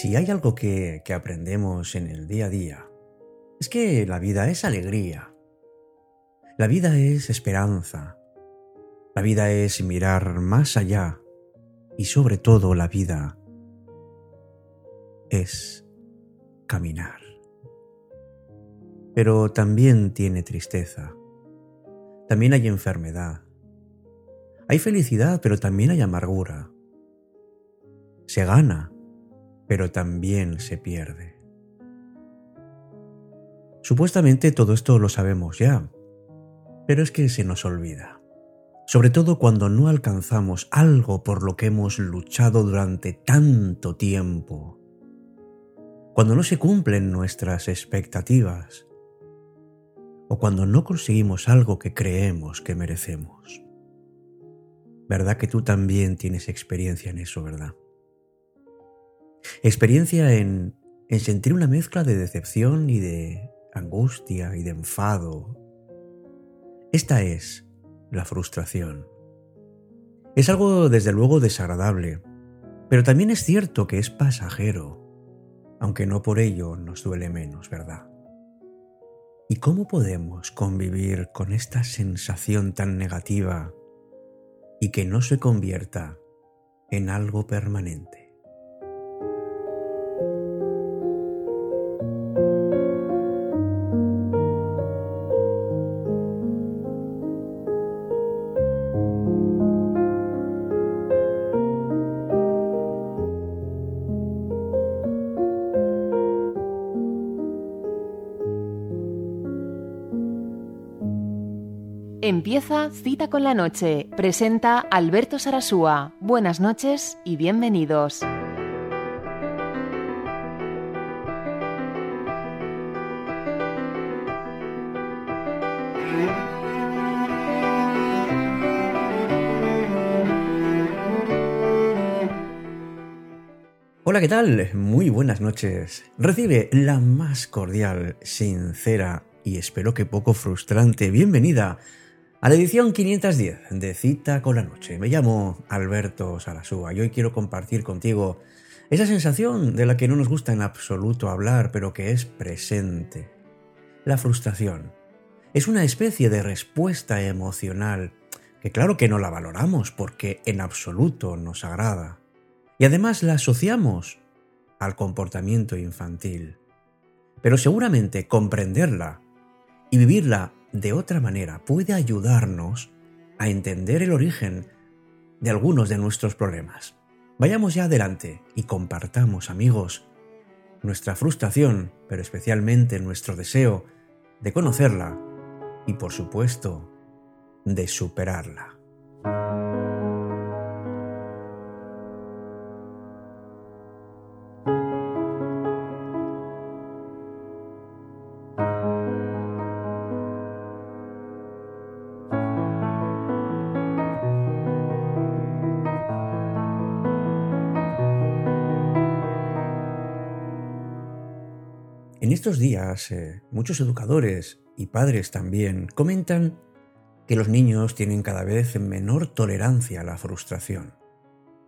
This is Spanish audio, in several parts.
Si hay algo que, aprendemos en el día a día, es que la vida es alegría. La vida es esperanza. La vida es mirar más allá. Y sobre todo la vida es caminar. Pero también tiene tristeza. También hay enfermedad. Hay felicidad, pero también hay amargura. Se gana, pero también se pierde. Supuestamente todo esto lo sabemos ya, pero es que se nos olvida, sobre todo cuando no alcanzamos algo por lo que hemos luchado durante tanto tiempo, cuando no se cumplen nuestras expectativas o cuando no conseguimos algo que creemos que merecemos. ¿Verdad que tú también tienes experiencia en eso, verdad? Experiencia en, en sentir una mezcla de decepción y de angustia y de enfado. Esta es la frustración. Es algo desde luego desagradable, pero también es cierto que es pasajero, aunque no por ello nos duele menos, ¿verdad? ¿Y cómo podemos convivir con esta sensación tan negativa y que no se convierta en algo permanente? Empieza Cita con la Noche. Presenta Alberto Sarasúa. Buenas noches y bienvenidos. Hola, ¿qué tal? Muy buenas noches. Recibe la más cordial, sincera y espero que poco frustrante bienvenida a la edición 510 de Cita con la Noche. Me llamo Alberto Sarasúa y hoy quiero compartir contigo esa sensación de la que no nos gusta en absoluto hablar, pero que es presente. La frustración. Es una especie de respuesta emocional que claro que no la valoramos porque en absoluto nos agrada. Y además la asociamos al comportamiento infantil. Pero seguramente comprenderla y vivirla de otra manera puede ayudarnos a entender el origen de algunos de nuestros problemas. Vayamos ya adelante y compartamos, amigos, nuestra frustración, pero especialmente nuestro deseo de conocerla y, por supuesto, de superarla. En estos días, eh, muchos educadores y padres también comentan que los niños tienen cada vez menor tolerancia a la frustración.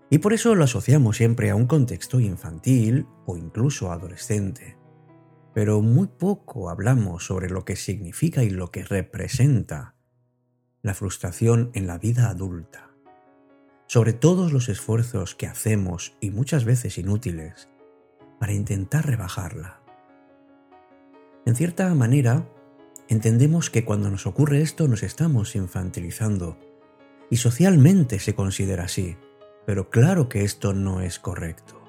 Y por eso lo asociamos siempre a un contexto infantil o incluso adolescente. Pero muy poco hablamos sobre lo que significa y lo que representa la frustración en la vida adulta. Sobre todos los esfuerzos que hacemos y muchas veces inútiles para intentar rebajarla. En cierta manera, entendemos que cuando nos ocurre esto nos estamos infantilizando, y socialmente se considera así, pero claro que esto no es correcto.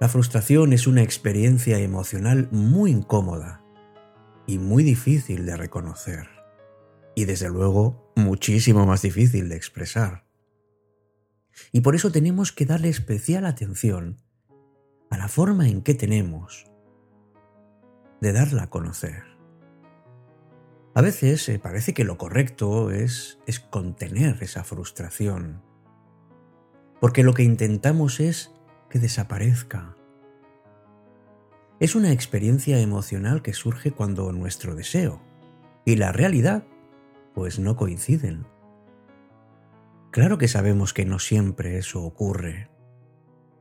La frustración es una experiencia emocional muy incómoda y muy difícil de reconocer, y desde luego muchísimo más difícil de expresar. Y por eso tenemos que darle especial atención a la forma en que tenemos de darla a conocer. A veces eh, parece que lo correcto es, es contener esa frustración, porque lo que intentamos es que desaparezca. Es una experiencia emocional que surge cuando nuestro deseo y la realidad pues no coinciden. Claro que sabemos que no siempre eso ocurre.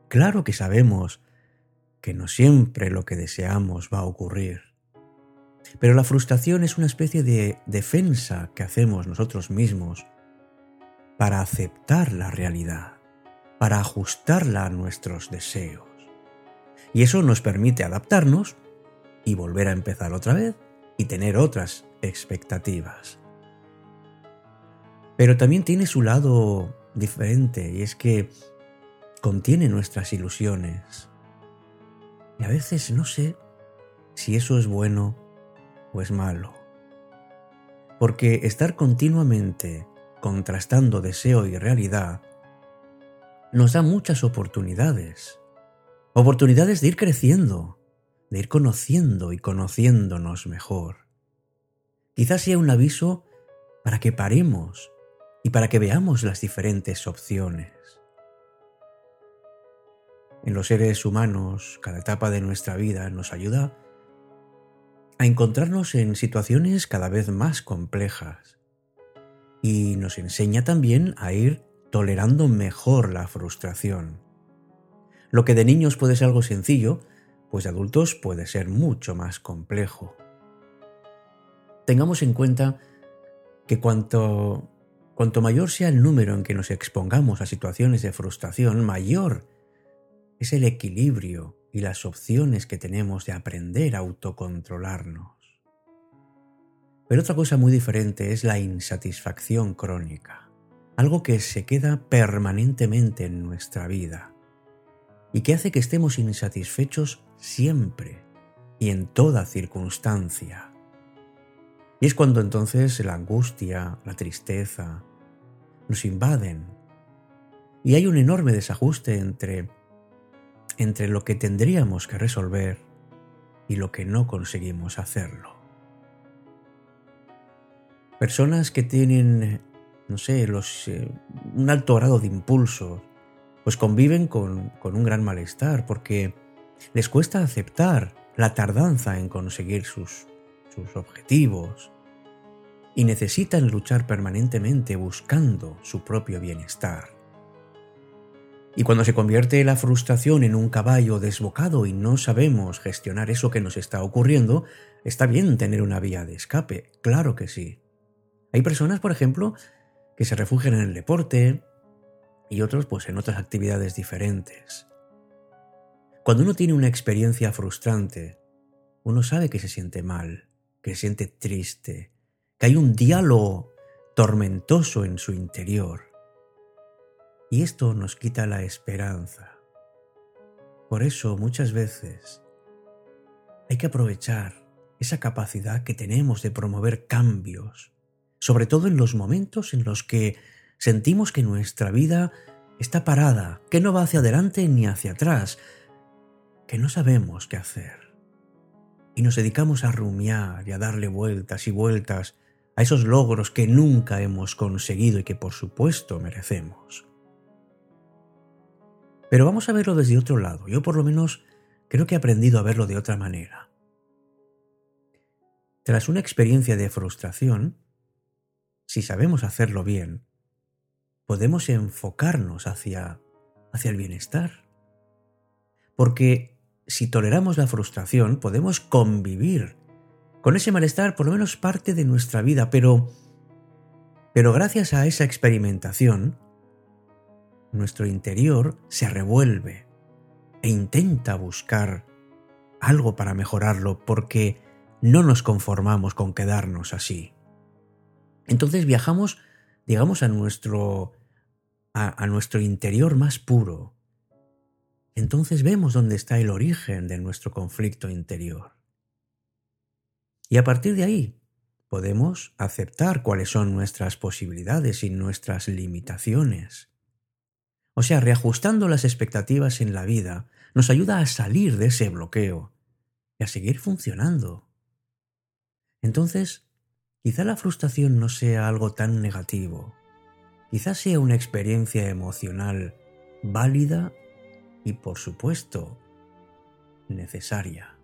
Claro que sabemos que no siempre lo que deseamos va a ocurrir. Pero la frustración es una especie de defensa que hacemos nosotros mismos para aceptar la realidad, para ajustarla a nuestros deseos. Y eso nos permite adaptarnos y volver a empezar otra vez y tener otras expectativas. Pero también tiene su lado diferente y es que contiene nuestras ilusiones. Y a veces no sé si eso es bueno o es malo. Porque estar continuamente contrastando deseo y realidad nos da muchas oportunidades. Oportunidades de ir creciendo, de ir conociendo y conociéndonos mejor. Quizás sea un aviso para que paremos y para que veamos las diferentes opciones. En los seres humanos, cada etapa de nuestra vida nos ayuda a encontrarnos en situaciones cada vez más complejas y nos enseña también a ir tolerando mejor la frustración. Lo que de niños puede ser algo sencillo, pues de adultos puede ser mucho más complejo. Tengamos en cuenta que cuanto, cuanto mayor sea el número en que nos expongamos a situaciones de frustración, mayor es el equilibrio y las opciones que tenemos de aprender a autocontrolarnos. Pero otra cosa muy diferente es la insatisfacción crónica algo que se queda permanentemente en nuestra vida y que hace que estemos insatisfechos siempre y en toda circunstancia. Y es cuando entonces la angustia, la tristeza, nos invaden y hay un enorme desajuste entre, entre lo que tendríamos que resolver y lo que no conseguimos hacerlo. Personas que tienen no sé, los, eh, un alto grado de impulso, pues conviven con, con un gran malestar porque les cuesta aceptar la tardanza en conseguir sus, sus objetivos y necesitan luchar permanentemente buscando su propio bienestar. Y cuando se convierte la frustración en un caballo desbocado y no sabemos gestionar eso que nos está ocurriendo, está bien tener una vía de escape, claro que sí. Hay personas, por ejemplo, que se refugian en el deporte y otros pues en otras actividades diferentes. Cuando uno tiene una experiencia frustrante, uno sabe que se siente mal, que se siente triste, que hay un diálogo tormentoso en su interior. Y esto nos quita la esperanza. Por eso muchas veces hay que aprovechar esa capacidad que tenemos de promover cambios sobre todo en los momentos en los que sentimos que nuestra vida está parada, que no va hacia adelante ni hacia atrás, que no sabemos qué hacer. Y nos dedicamos a rumiar y a darle vueltas y vueltas a esos logros que nunca hemos conseguido y que por supuesto merecemos. Pero vamos a verlo desde otro lado. Yo por lo menos creo que he aprendido a verlo de otra manera. Tras una experiencia de frustración, si sabemos hacerlo bien, podemos enfocarnos hacia, hacia el bienestar. Porque si toleramos la frustración, podemos convivir con ese malestar por lo menos parte de nuestra vida, pero, pero gracias a esa experimentación, nuestro interior se revuelve e intenta buscar algo para mejorarlo porque no nos conformamos con quedarnos así. Entonces viajamos, digamos, a nuestro, a, nuestro interior más puro. Entonces vemos dónde está el origen de nuestro conflicto interior. Y a partir de ahí podemos aceptar cuáles son nuestras posibilidades y nuestras limitaciones. O sea, reajustando las expectativas en la vida nos ayuda a salir de ese bloqueo y a seguir funcionando. Entonces, Quizá la frustración no sea algo tan negativo. Quizá sea una experiencia emocional válida y, por supuesto, necesaria.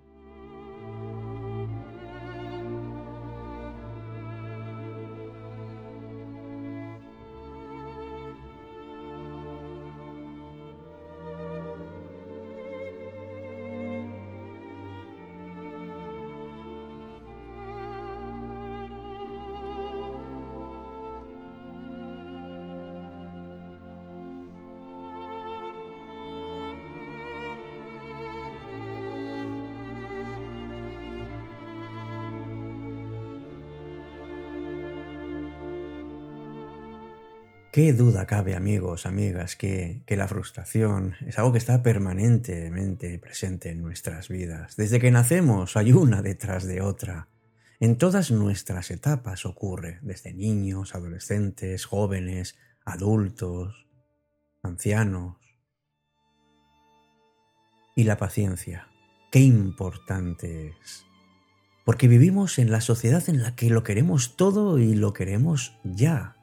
Qué duda cabe, amigos, amigas, que, la frustración es algo que está permanentemente presente en nuestras vidas. Desde que nacemos hay una detrás de otra. En todas nuestras etapas ocurre, desde niños, adolescentes, jóvenes, adultos, ancianos. Y la paciencia, qué importante es. Porque vivimos en la sociedad en la que lo queremos todo y lo queremos ya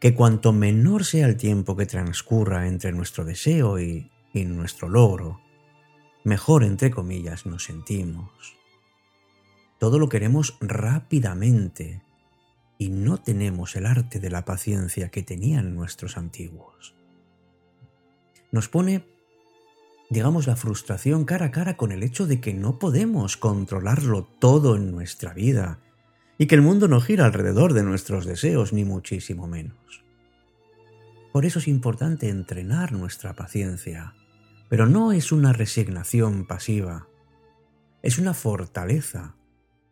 que cuanto menor sea el tiempo que transcurra entre nuestro deseo y, nuestro logro, mejor entre comillas nos sentimos. Todo lo queremos rápidamente y no tenemos el arte de la paciencia que tenían nuestros antiguos. Nos pone, digamos, la frustración cara a cara con el hecho de que no podemos controlarlo todo en nuestra vida y que el mundo no gira alrededor de nuestros deseos, ni muchísimo menos. Por eso es importante entrenar nuestra paciencia, pero no es una resignación pasiva, es una fortaleza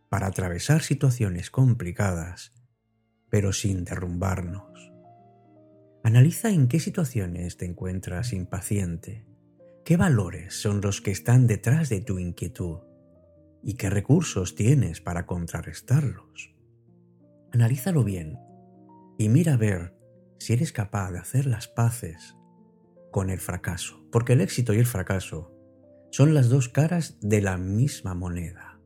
para atravesar situaciones complicadas, pero sin derrumbarnos. Analiza en qué situaciones te encuentras impaciente, qué valores son los que están detrás de tu inquietud y qué recursos tienes para contrarrestarlos. Analízalo bien y mira a ver si eres capaz de hacer las paces con el fracaso, porque el éxito y el fracaso son las dos caras de la misma moneda.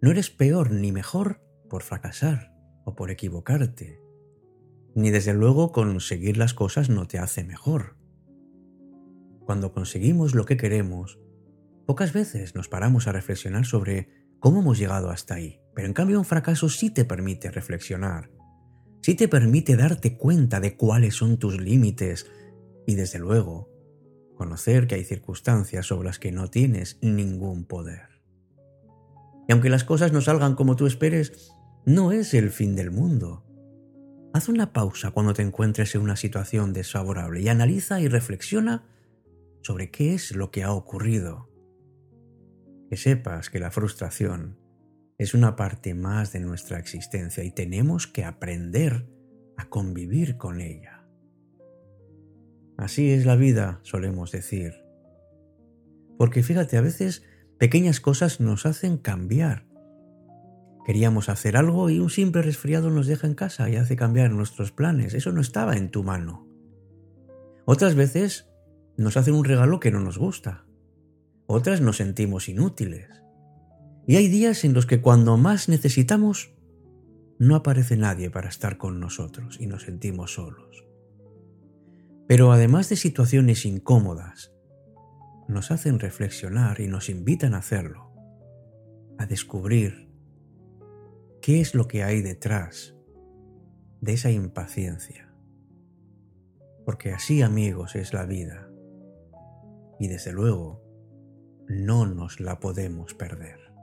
No eres peor ni mejor por fracasar o por equivocarte, ni desde luego conseguir las cosas no te hace mejor. Cuando conseguimos lo que queremos, Pocas veces nos paramos a reflexionar sobre cómo hemos llegado hasta ahí, pero en cambio un fracaso sí te permite reflexionar, sí te permite darte cuenta de cuáles son tus límites y desde luego conocer que hay circunstancias sobre las que no tienes ningún poder. Y aunque las cosas no salgan como tú esperes, no es el fin del mundo. Haz una pausa cuando te encuentres en una situación desfavorable y analiza y reflexiona sobre qué es lo que ha ocurrido sepas que la frustración es una parte más de nuestra existencia y tenemos que aprender a convivir con ella. Así es la vida, solemos decir. Porque fíjate, a veces pequeñas cosas nos hacen cambiar. Queríamos hacer algo y un simple resfriado nos deja en casa y hace cambiar nuestros planes. Eso no estaba en tu mano. Otras veces nos hacen un regalo que no nos gusta otras nos sentimos inútiles. Y hay días en los que cuando más necesitamos, no aparece nadie para estar con nosotros y nos sentimos solos. Pero además de situaciones incómodas, nos hacen reflexionar y nos invitan a hacerlo, a descubrir qué es lo que hay detrás de esa impaciencia. Porque así, amigos, es la vida. Y desde luego, no nos la podemos perder.